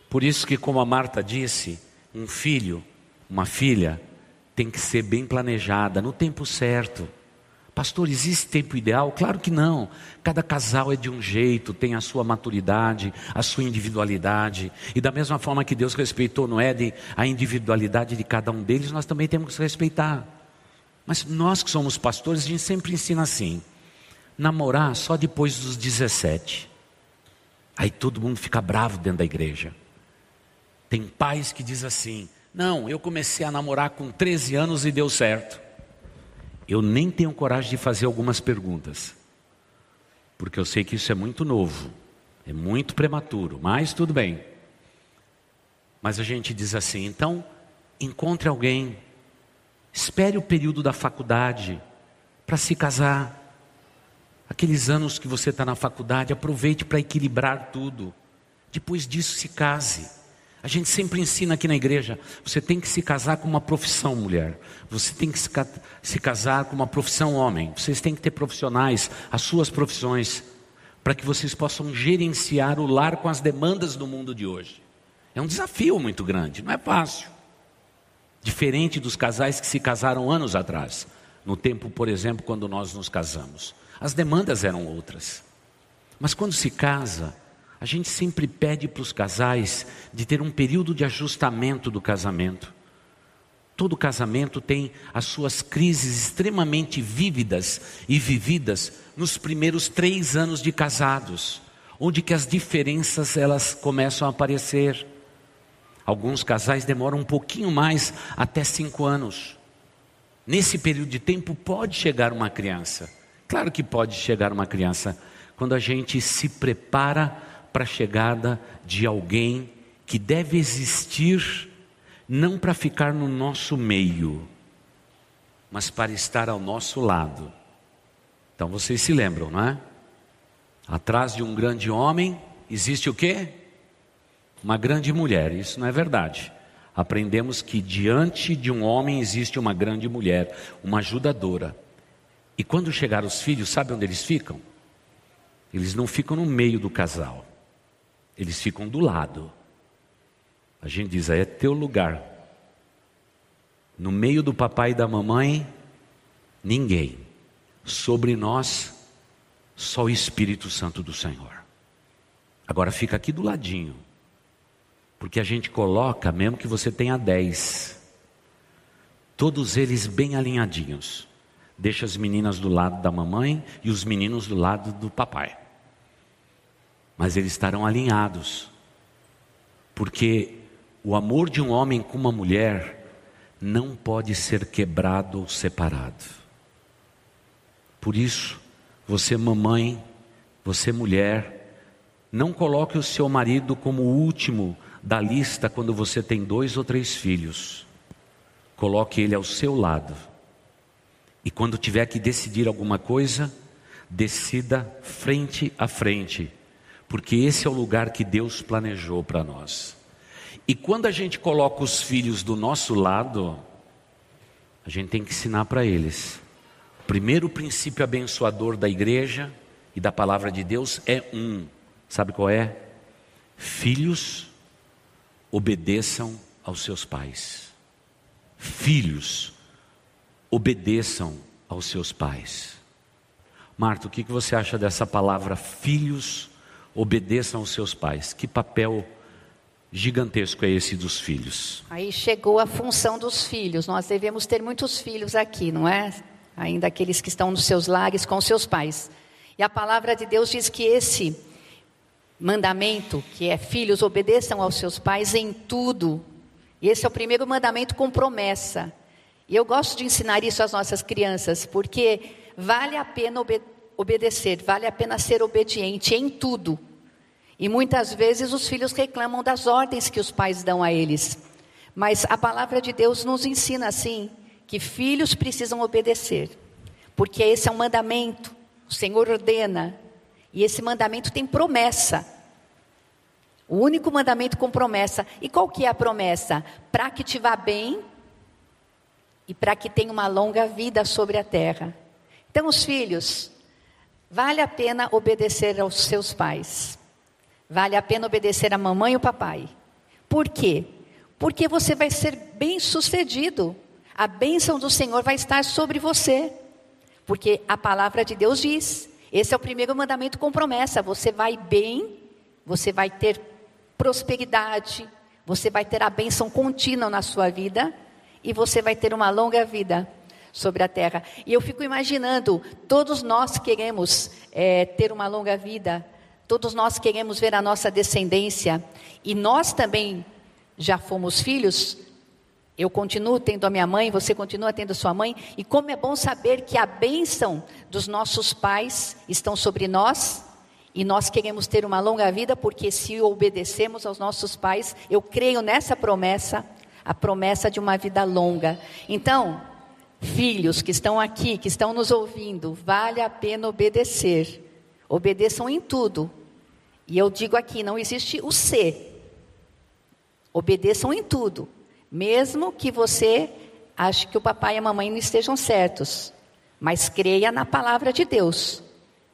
B: Por isso que, como a Marta disse, um filho, uma filha, tem que ser bem planejada, no tempo certo, Pastor, existe tempo ideal? Claro que não. Cada casal é de um jeito, tem a sua maturidade, a sua individualidade. E da mesma forma que Deus respeitou no Éden a individualidade de cada um deles, nós também temos que respeitar. Mas nós que somos pastores, a gente sempre ensina assim: namorar só depois dos 17. Aí todo mundo fica bravo dentro da igreja. Tem pais que dizem assim: não, eu comecei a namorar com 13 anos e deu certo. Eu nem tenho coragem de fazer algumas perguntas, porque eu sei que isso é muito novo, é muito prematuro, mas tudo bem. Mas a gente diz assim: então, encontre alguém, espere o período da faculdade para se casar. Aqueles anos que você está na faculdade, aproveite para equilibrar tudo. Depois disso, se case. A gente sempre ensina aqui na igreja: você tem que se casar com uma profissão mulher, você tem que se casar com uma profissão homem, vocês têm que ter profissionais, as suas profissões, para que vocês possam gerenciar o lar com as demandas do mundo de hoje. É um desafio muito grande, não é fácil. Diferente dos casais que se casaram anos atrás, no tempo, por exemplo, quando nós nos casamos. As demandas eram outras. Mas quando se casa, a gente sempre pede para os casais de ter um período de ajustamento do casamento. Todo casamento tem as suas crises extremamente vívidas e vividas nos primeiros três anos de casados, onde que as diferenças elas começam a aparecer. Alguns casais demoram um pouquinho mais, até cinco anos. Nesse período de tempo pode chegar uma criança. Claro que pode chegar uma criança quando a gente se prepara para a chegada de alguém que deve existir não para ficar no nosso meio, mas para estar ao nosso lado. Então vocês se lembram, não é? Atrás de um grande homem existe o quê? Uma grande mulher. Isso não é verdade. Aprendemos que diante de um homem existe uma grande mulher, uma ajudadora. E quando chegar os filhos, sabe onde eles ficam? Eles não ficam no meio do casal. Eles ficam do lado. A gente diz, é teu lugar. No meio do papai e da mamãe, ninguém. Sobre nós, só o Espírito Santo do Senhor. Agora fica aqui do ladinho. Porque a gente coloca, mesmo que você tenha dez, todos eles bem alinhadinhos. Deixa as meninas do lado da mamãe e os meninos do lado do papai mas eles estarão alinhados, porque o amor de um homem com uma mulher não pode ser quebrado ou separado. Por isso, você, mamãe, você, mulher, não coloque o seu marido como o último da lista quando você tem dois ou três filhos. Coloque ele ao seu lado. E quando tiver que decidir alguma coisa, decida frente a frente porque esse é o lugar que Deus planejou para nós. E quando a gente coloca os filhos do nosso lado, a gente tem que ensinar para eles. O primeiro princípio abençoador da igreja e da palavra de Deus é um. Sabe qual é? Filhos, obedeçam aos seus pais. Filhos, obedeçam aos seus pais. Marta, o que você acha dessa palavra filhos, obedeçam aos seus pais. Que papel gigantesco é esse dos filhos?
C: Aí chegou a função dos filhos. Nós devemos ter muitos filhos aqui, não é? Ainda aqueles que estão nos seus lares com seus pais. E a palavra de Deus diz que esse mandamento, que é filhos, obedeçam aos seus pais em tudo. Esse é o primeiro mandamento com promessa. E eu gosto de ensinar isso às nossas crianças, porque vale a pena obedecer obedecer, vale a pena ser obediente em tudo. E muitas vezes os filhos reclamam das ordens que os pais dão a eles. Mas a palavra de Deus nos ensina assim, que filhos precisam obedecer. Porque esse é um mandamento, o Senhor ordena. E esse mandamento tem promessa. O único mandamento com promessa. E qual que é a promessa? Para que te vá bem e para que tenha uma longa vida sobre a terra. Então, os filhos, Vale a pena obedecer aos seus pais. Vale a pena obedecer a mamãe e o papai. Por quê? Porque você vai ser bem sucedido. A bênção do Senhor vai estar sobre você. Porque a palavra de Deus diz. Esse é o primeiro mandamento com promessa. Você vai bem, você vai ter prosperidade, você vai ter a bênção contínua na sua vida e você vai ter uma longa vida sobre a terra. E eu fico imaginando, todos nós queremos é, ter uma longa vida, todos nós queremos ver a nossa descendência, e nós também já fomos filhos. Eu continuo tendo a minha mãe, você continua tendo a sua mãe, e como é bom saber que a bênção dos nossos pais estão sobre nós, e nós queremos ter uma longa vida, porque se obedecemos aos nossos pais, eu creio nessa promessa, a promessa de uma vida longa. Então, Filhos que estão aqui, que estão nos ouvindo, vale a pena obedecer. Obedeçam em tudo. E eu digo aqui, não existe o ser. Obedeçam em tudo. Mesmo que você ache que o papai e a mamãe não estejam certos. Mas creia na palavra de Deus.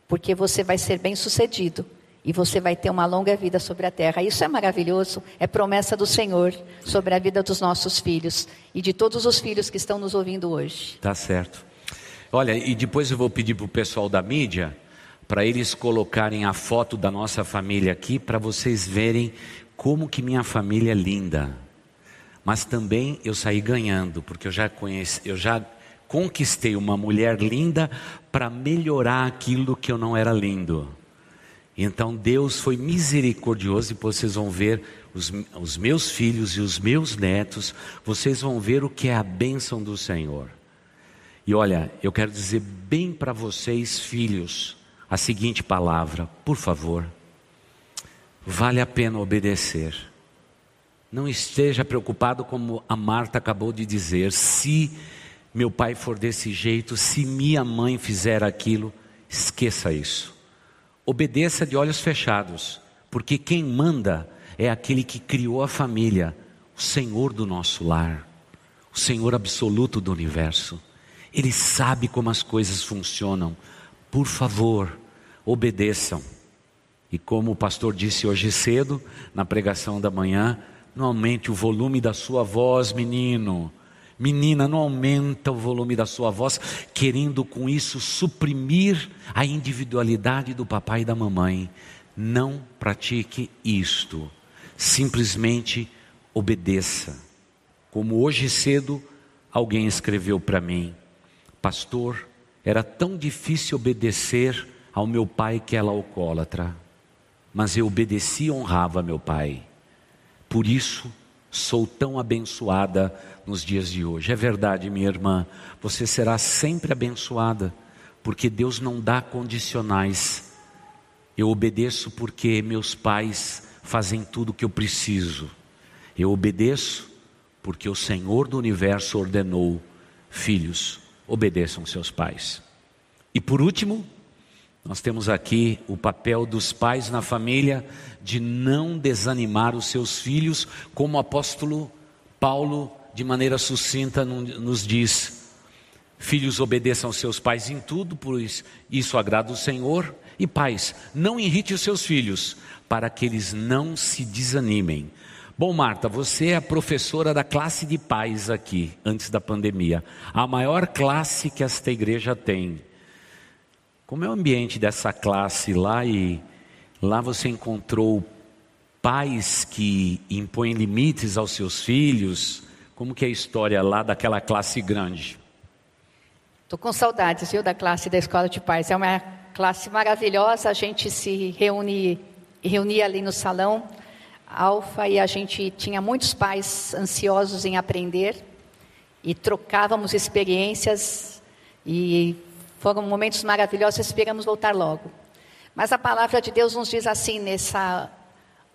C: Porque você vai ser bem sucedido e você vai ter uma longa vida sobre a terra. Isso é maravilhoso, é promessa do Senhor sobre a vida dos nossos filhos e de todos os filhos que estão nos ouvindo hoje.
B: Tá certo. Olha, e depois eu vou pedir para o pessoal da mídia para eles colocarem a foto da nossa família aqui para vocês verem como que minha família é linda. Mas também eu saí ganhando, porque eu já conheci, eu já conquistei uma mulher linda para melhorar aquilo que eu não era lindo. Então Deus foi misericordioso e vocês vão ver os, os, meus filhos e os meus netos, vocês vão ver o que é a bênção do Senhor. E olha, eu quero dizer bem para vocês, filhos, a seguinte palavra, por favor. Vale a pena obedecer. Não esteja preocupado como a Marta acabou de dizer, se meu pai for desse jeito, se minha mãe fizer aquilo, esqueça isso. Obedeça de olhos fechados, porque quem manda é aquele que criou a família, o Senhor do nosso lar, o Senhor absoluto do universo. Ele sabe como as coisas funcionam. Por favor, obedeçam. E como o pastor disse hoje cedo, na pregação da manhã, não aumente o volume da sua voz, menino. Menina, não aumenta o volume da sua voz, querendo com isso suprimir a individualidade do papai e da mamãe. Não pratique isto. Simplesmente obedeça. Como hoje cedo alguém escreveu para mim, pastor, era tão difícil obedecer ao meu pai que era alcoólatra, mas eu obedeci e honrava meu pai. Por isso sou tão abençoada nos dias de hoje. É verdade, minha irmã, você será sempre abençoada, porque Deus não dá condicionais. Eu obedeço porque meus pais fazem tudo o que eu preciso. Eu obedeço porque o Senhor do universo ordenou: filhos, obedeçam seus pais. E por último, nós temos aqui o papel dos pais na família de não desanimar os seus filhos, como o apóstolo Paulo de maneira sucinta, nos diz: Filhos, obedeçam aos seus pais em tudo, pois isso agrada o Senhor. E pais, não irrite os seus filhos, para que eles não se desanimem. Bom, Marta, você é a professora da classe de pais aqui, antes da pandemia. A maior classe que esta igreja tem. Como é o ambiente dessa classe lá e lá você encontrou pais que impõem limites aos seus filhos? Como que é a história lá daquela classe grande?
C: Estou com saudades, viu, da classe da escola de pais. É uma classe maravilhosa. A gente se reúne, reunia ali no salão Alfa e a gente tinha muitos pais ansiosos em aprender e trocávamos experiências e foram momentos maravilhosos. Esperamos voltar logo. Mas a palavra de Deus nos diz assim nessa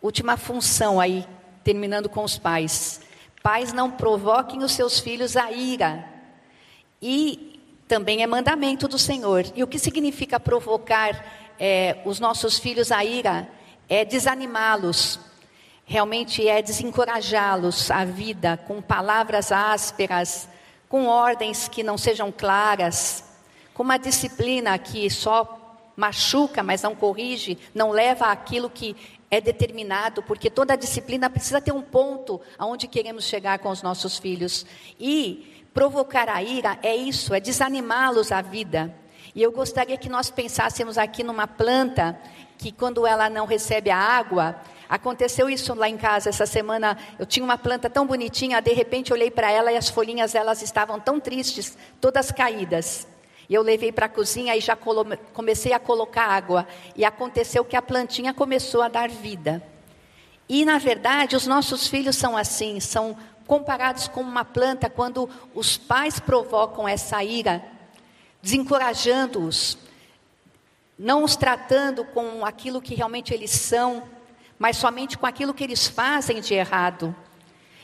C: última função aí, terminando com os pais. Pais não provoquem os seus filhos a ira. E também é mandamento do Senhor. E o que significa provocar é, os nossos filhos a ira? É desanimá-los, realmente é desencorajá-los à vida com palavras ásperas, com ordens que não sejam claras, com uma disciplina que só machuca, mas não corrige, não leva àquilo que é determinado, porque toda disciplina precisa ter um ponto aonde queremos chegar com os nossos filhos. E provocar a ira é isso, é desanimá-los à vida. E eu gostaria que nós pensássemos aqui numa planta que, quando ela não recebe a água, aconteceu isso lá em casa essa semana. Eu tinha uma planta tão bonitinha, de repente olhei para ela e as folhinhas elas estavam tão tristes, todas caídas. E eu levei para a cozinha e já comecei a colocar água. E aconteceu que a plantinha começou a dar vida. E, na verdade, os nossos filhos são assim, são comparados com uma planta quando os pais provocam essa ira, desencorajando-os, não os tratando com aquilo que realmente eles são, mas somente com aquilo que eles fazem de errado.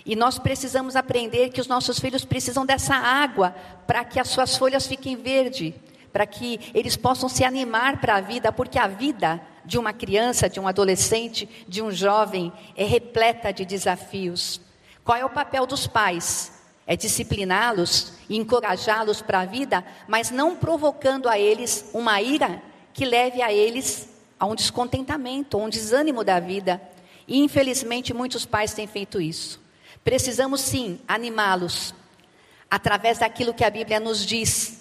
C: E nós precisamos aprender que os nossos filhos precisam dessa água para que as suas folhas fiquem verdes, para que eles possam se animar para a vida, porque a vida de uma criança, de um adolescente, de um jovem é repleta de desafios. Qual é o papel dos pais? É discipliná-los encorajá-los para a vida, mas não provocando a eles uma ira que leve a eles a um descontentamento, a um desânimo da vida. E infelizmente muitos pais têm feito isso. Precisamos sim animá-los através daquilo que a Bíblia nos diz,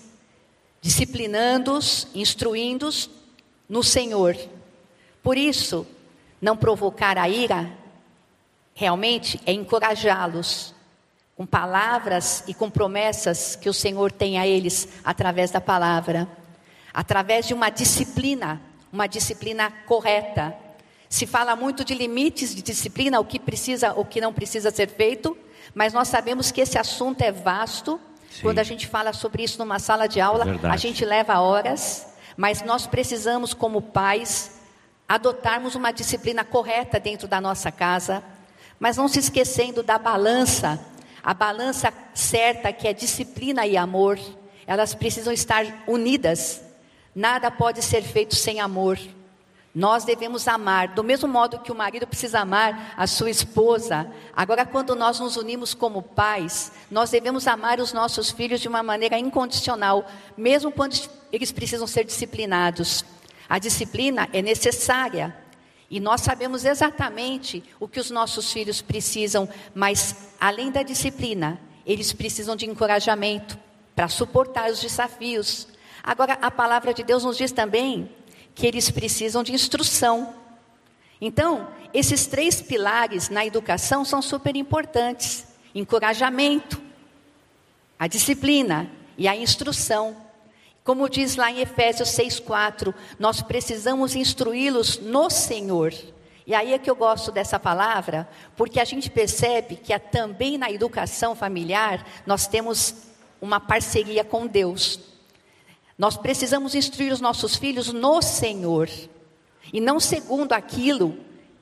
C: disciplinando-os, instruindo-os no Senhor. Por isso, não provocar a ira realmente é encorajá-los com palavras e com promessas que o Senhor tem a eles através da palavra, através de uma disciplina, uma disciplina correta, se fala muito de limites de disciplina, o que precisa, o que não precisa ser feito, mas nós sabemos que esse assunto é vasto. Sim. Quando a gente fala sobre isso numa sala de aula, Verdade. a gente leva horas, mas nós precisamos, como pais, adotarmos uma disciplina correta dentro da nossa casa, mas não se esquecendo da balança, a balança certa que é disciplina e amor, elas precisam estar unidas. Nada pode ser feito sem amor. Nós devemos amar, do mesmo modo que o marido precisa amar a sua esposa. Agora, quando nós nos unimos como pais, nós devemos amar os nossos filhos de uma maneira incondicional, mesmo quando eles precisam ser disciplinados. A disciplina é necessária e nós sabemos exatamente o que os nossos filhos precisam, mas além da disciplina, eles precisam de encorajamento para suportar os desafios. Agora, a palavra de Deus nos diz também que eles precisam de instrução. Então, esses três pilares na educação são super importantes: encorajamento, a disciplina e a instrução. Como diz lá em Efésios 6:4, nós precisamos instruí-los no Senhor. E aí é que eu gosto dessa palavra, porque a gente percebe que também na educação familiar nós temos uma parceria com Deus. Nós precisamos instruir os nossos filhos no Senhor e não segundo aquilo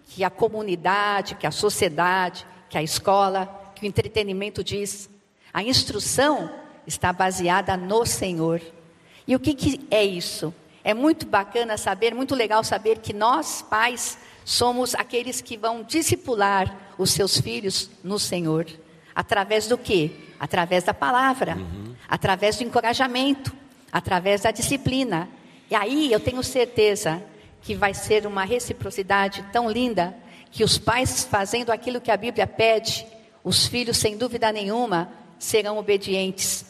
C: que a comunidade, que a sociedade, que a escola, que o entretenimento diz. A instrução está baseada no Senhor. E o que, que é isso? É muito bacana saber, muito legal saber que nós, pais, somos aqueles que vão discipular os seus filhos no Senhor. Através do quê? Através da palavra, uhum. através do encorajamento, através da disciplina. E aí eu tenho certeza que vai ser uma reciprocidade tão linda que os pais fazendo aquilo que a Bíblia pede, os filhos, sem dúvida nenhuma, serão obedientes.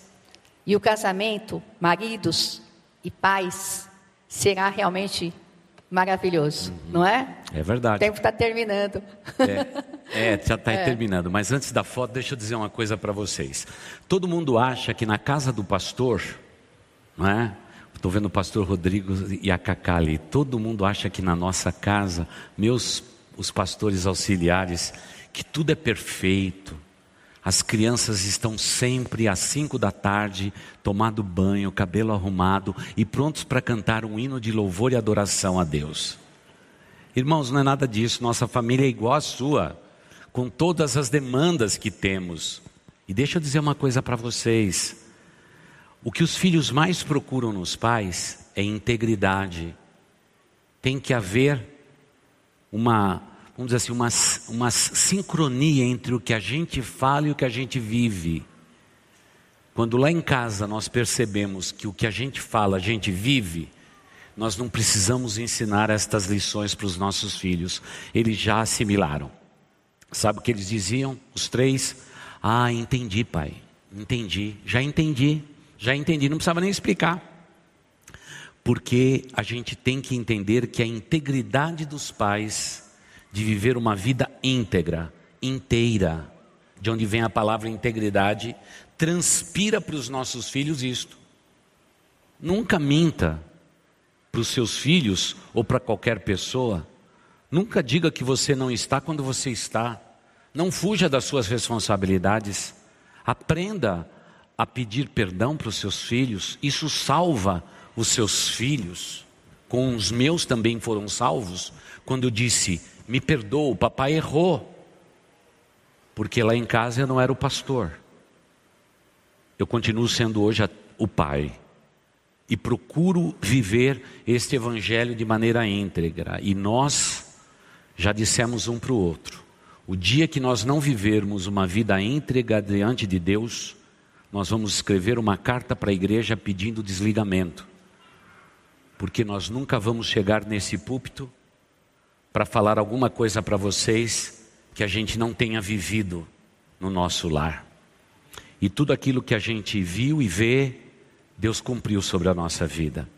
C: E o casamento, maridos e pais, será realmente maravilhoso, uhum. não é?
B: É verdade. O
C: tempo está terminando.
B: É, é já está <laughs> é. terminando. Mas antes da foto, deixa eu dizer uma coisa para vocês. Todo mundo acha que na casa do pastor não é? Estou vendo o pastor Rodrigo e a Cacá ali. Todo mundo acha que na nossa casa, meus os pastores auxiliares, que tudo é perfeito. As crianças estão sempre às cinco da tarde, tomado banho, cabelo arrumado e prontos para cantar um hino de louvor e adoração a Deus. Irmãos, não é nada disso. Nossa família é igual à sua, com todas as demandas que temos. E deixa eu dizer uma coisa para vocês. O que os filhos mais procuram nos pais é integridade. Tem que haver uma, vamos dizer assim, uma, uma sincronia entre o que a gente fala e o que a gente vive. Quando lá em casa nós percebemos que o que a gente fala, a gente vive, nós não precisamos ensinar estas lições para os nossos filhos, eles já assimilaram. Sabe o que eles diziam, os três? Ah, entendi, pai, entendi, já entendi. Já entendi, não precisava nem explicar. porque a gente tem que entender que a integridade dos pais de viver uma vida íntegra, inteira, de onde vem a palavra integridade, transpira para os nossos filhos isto. Nunca minta para os seus filhos ou para qualquer pessoa. Nunca diga que você não está quando você está. Não fuja das suas responsabilidades. Aprenda a pedir perdão para os seus filhos. Isso salva os seus filhos. Com os meus também foram salvos. Quando eu disse: Me perdoa, o papai errou. Porque lá em casa eu não era o pastor. Eu continuo sendo hoje o pai. E procuro viver este evangelho de maneira íntegra. E nós já dissemos um para o outro o dia que nós não vivermos uma vida íntegra diante de Deus, nós vamos escrever uma carta para a igreja pedindo desligamento. Porque nós nunca vamos chegar nesse púlpito para falar alguma coisa para vocês que a gente não tenha vivido no nosso lar. E tudo aquilo que a gente viu e vê, Deus cumpriu sobre a nossa vida.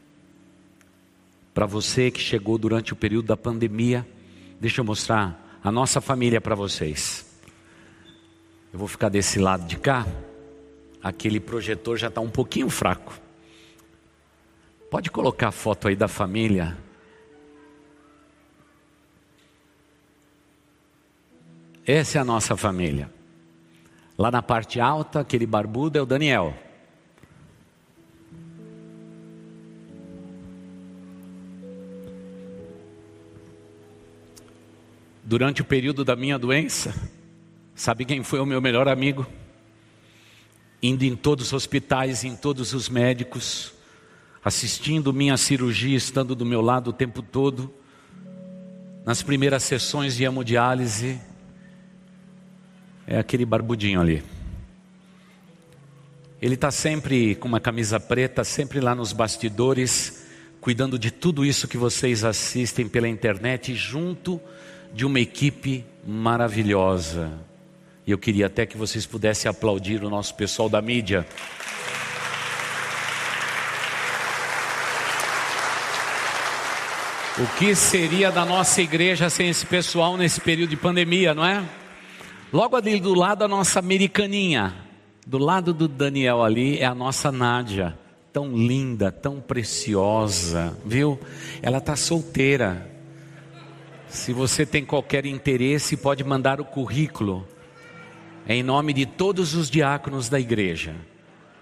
B: Para você que chegou durante o período da pandemia, deixa eu mostrar a nossa família para vocês. Eu vou ficar desse lado de cá. Aquele projetor já está um pouquinho fraco. Pode colocar a foto aí da família. Essa é a nossa família. Lá na parte alta, aquele barbudo é o Daniel. Durante o período da minha doença, sabe quem foi o meu melhor amigo? Indo em todos os hospitais, em todos os médicos, assistindo minha cirurgia, estando do meu lado o tempo todo, nas primeiras sessões de hemodiálise, é aquele barbudinho ali. Ele está sempre com uma camisa preta, sempre lá nos bastidores, cuidando de tudo isso que vocês assistem pela internet, junto de uma equipe maravilhosa. Eu queria até que vocês pudessem aplaudir o nosso pessoal da mídia. O que seria da nossa igreja sem esse pessoal nesse período de pandemia, não é? Logo ali do lado a nossa americaninha, do lado do Daniel ali é a nossa Nádia, tão linda, tão preciosa, viu? Ela está solteira, se você tem qualquer interesse, pode mandar o currículo em nome de todos os diáconos da igreja.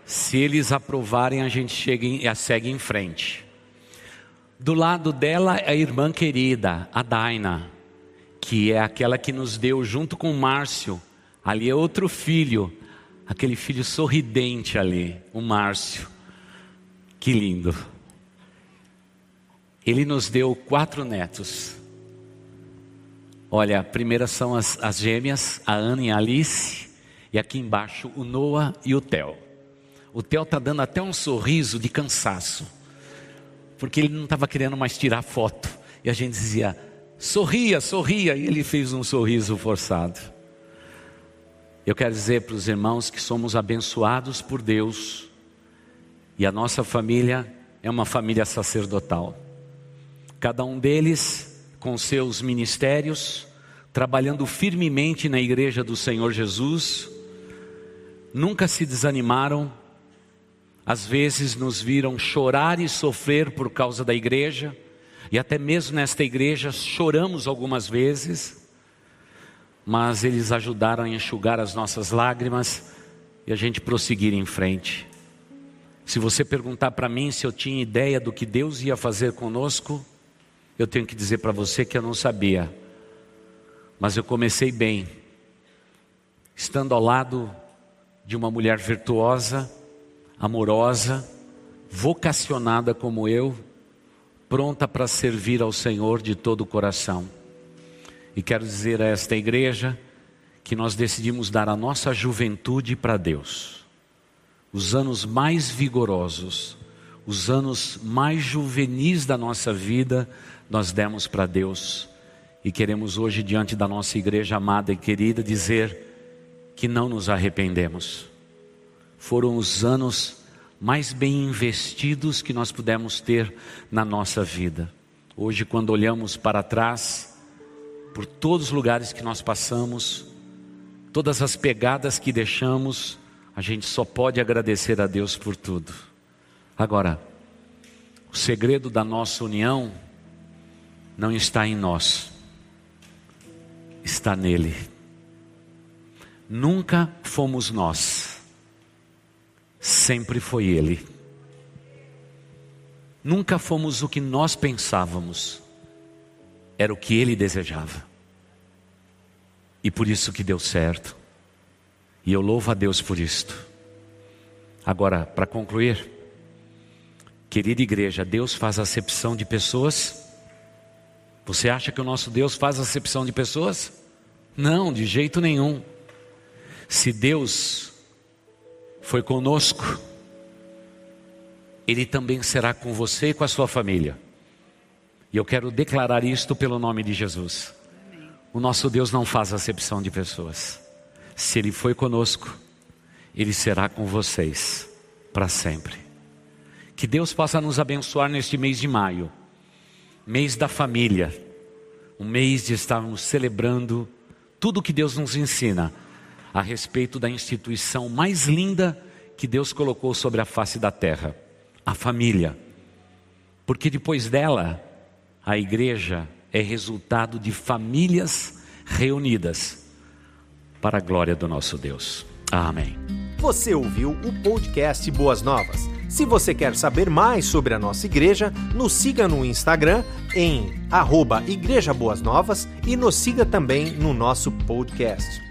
B: Se eles aprovarem, a gente chega em, a segue em frente. Do lado dela é a irmã querida, a Daina, que é aquela que nos deu junto com Márcio. Ali é outro filho, aquele filho sorridente ali, o Márcio. Que lindo. Ele nos deu quatro netos. Olha, a primeira são as, as gêmeas, a Ana e a Alice, e aqui embaixo o Noah e o Theo. O Theo está dando até um sorriso de cansaço, porque ele não estava querendo mais tirar foto. E a gente dizia, sorria, sorria, e ele fez um sorriso forçado. Eu quero dizer para os irmãos que somos abençoados por Deus, e a nossa família é uma família sacerdotal. Cada um deles com seus ministérios, trabalhando firmemente na igreja do Senhor Jesus, nunca se desanimaram, às vezes nos viram chorar e sofrer por causa da igreja, e até mesmo nesta igreja choramos algumas vezes, mas eles ajudaram a enxugar as nossas lágrimas e a gente prosseguir em frente. Se você perguntar para mim se eu tinha ideia do que Deus ia fazer conosco, eu tenho que dizer para você que eu não sabia, mas eu comecei bem, estando ao lado de uma mulher virtuosa, amorosa, vocacionada como eu, pronta para servir ao Senhor de todo o coração. E quero dizer a esta igreja que nós decidimos dar a nossa juventude para Deus, os anos mais vigorosos, os anos mais juvenis da nossa vida, nós demos para Deus e queremos hoje, diante da nossa igreja amada e querida, dizer que não nos arrependemos. Foram os anos mais bem investidos que nós pudemos ter na nossa vida. Hoje, quando olhamos para trás, por todos os lugares que nós passamos, todas as pegadas que deixamos, a gente só pode agradecer a Deus por tudo. Agora, o segredo da nossa união não está em nós, está nele. Nunca fomos nós, sempre foi Ele. Nunca fomos o que nós pensávamos, era o que Ele desejava. E por isso que deu certo. E eu louvo a Deus por isto. Agora, para concluir, querida igreja, Deus faz acepção de pessoas? Você acha que o nosso Deus faz acepção de pessoas? Não, de jeito nenhum. Se Deus foi conosco, Ele também será com você e com a sua família. E eu quero declarar isto pelo nome de Jesus. O nosso Deus não faz acepção de pessoas. Se Ele foi conosco, Ele será com vocês para sempre. Que Deus possa nos abençoar neste mês de maio, mês da família, um mês de estarmos celebrando tudo que Deus nos ensina a respeito da instituição mais linda que Deus colocou sobre a face da terra, a família. Porque depois dela, a igreja é resultado de famílias reunidas para a glória do nosso Deus. Amém.
A: Você ouviu o podcast Boas Novas. Se você quer saber mais sobre a nossa igreja, nos siga no Instagram em arroba Igreja Boas Novas e nos siga também no nosso podcast.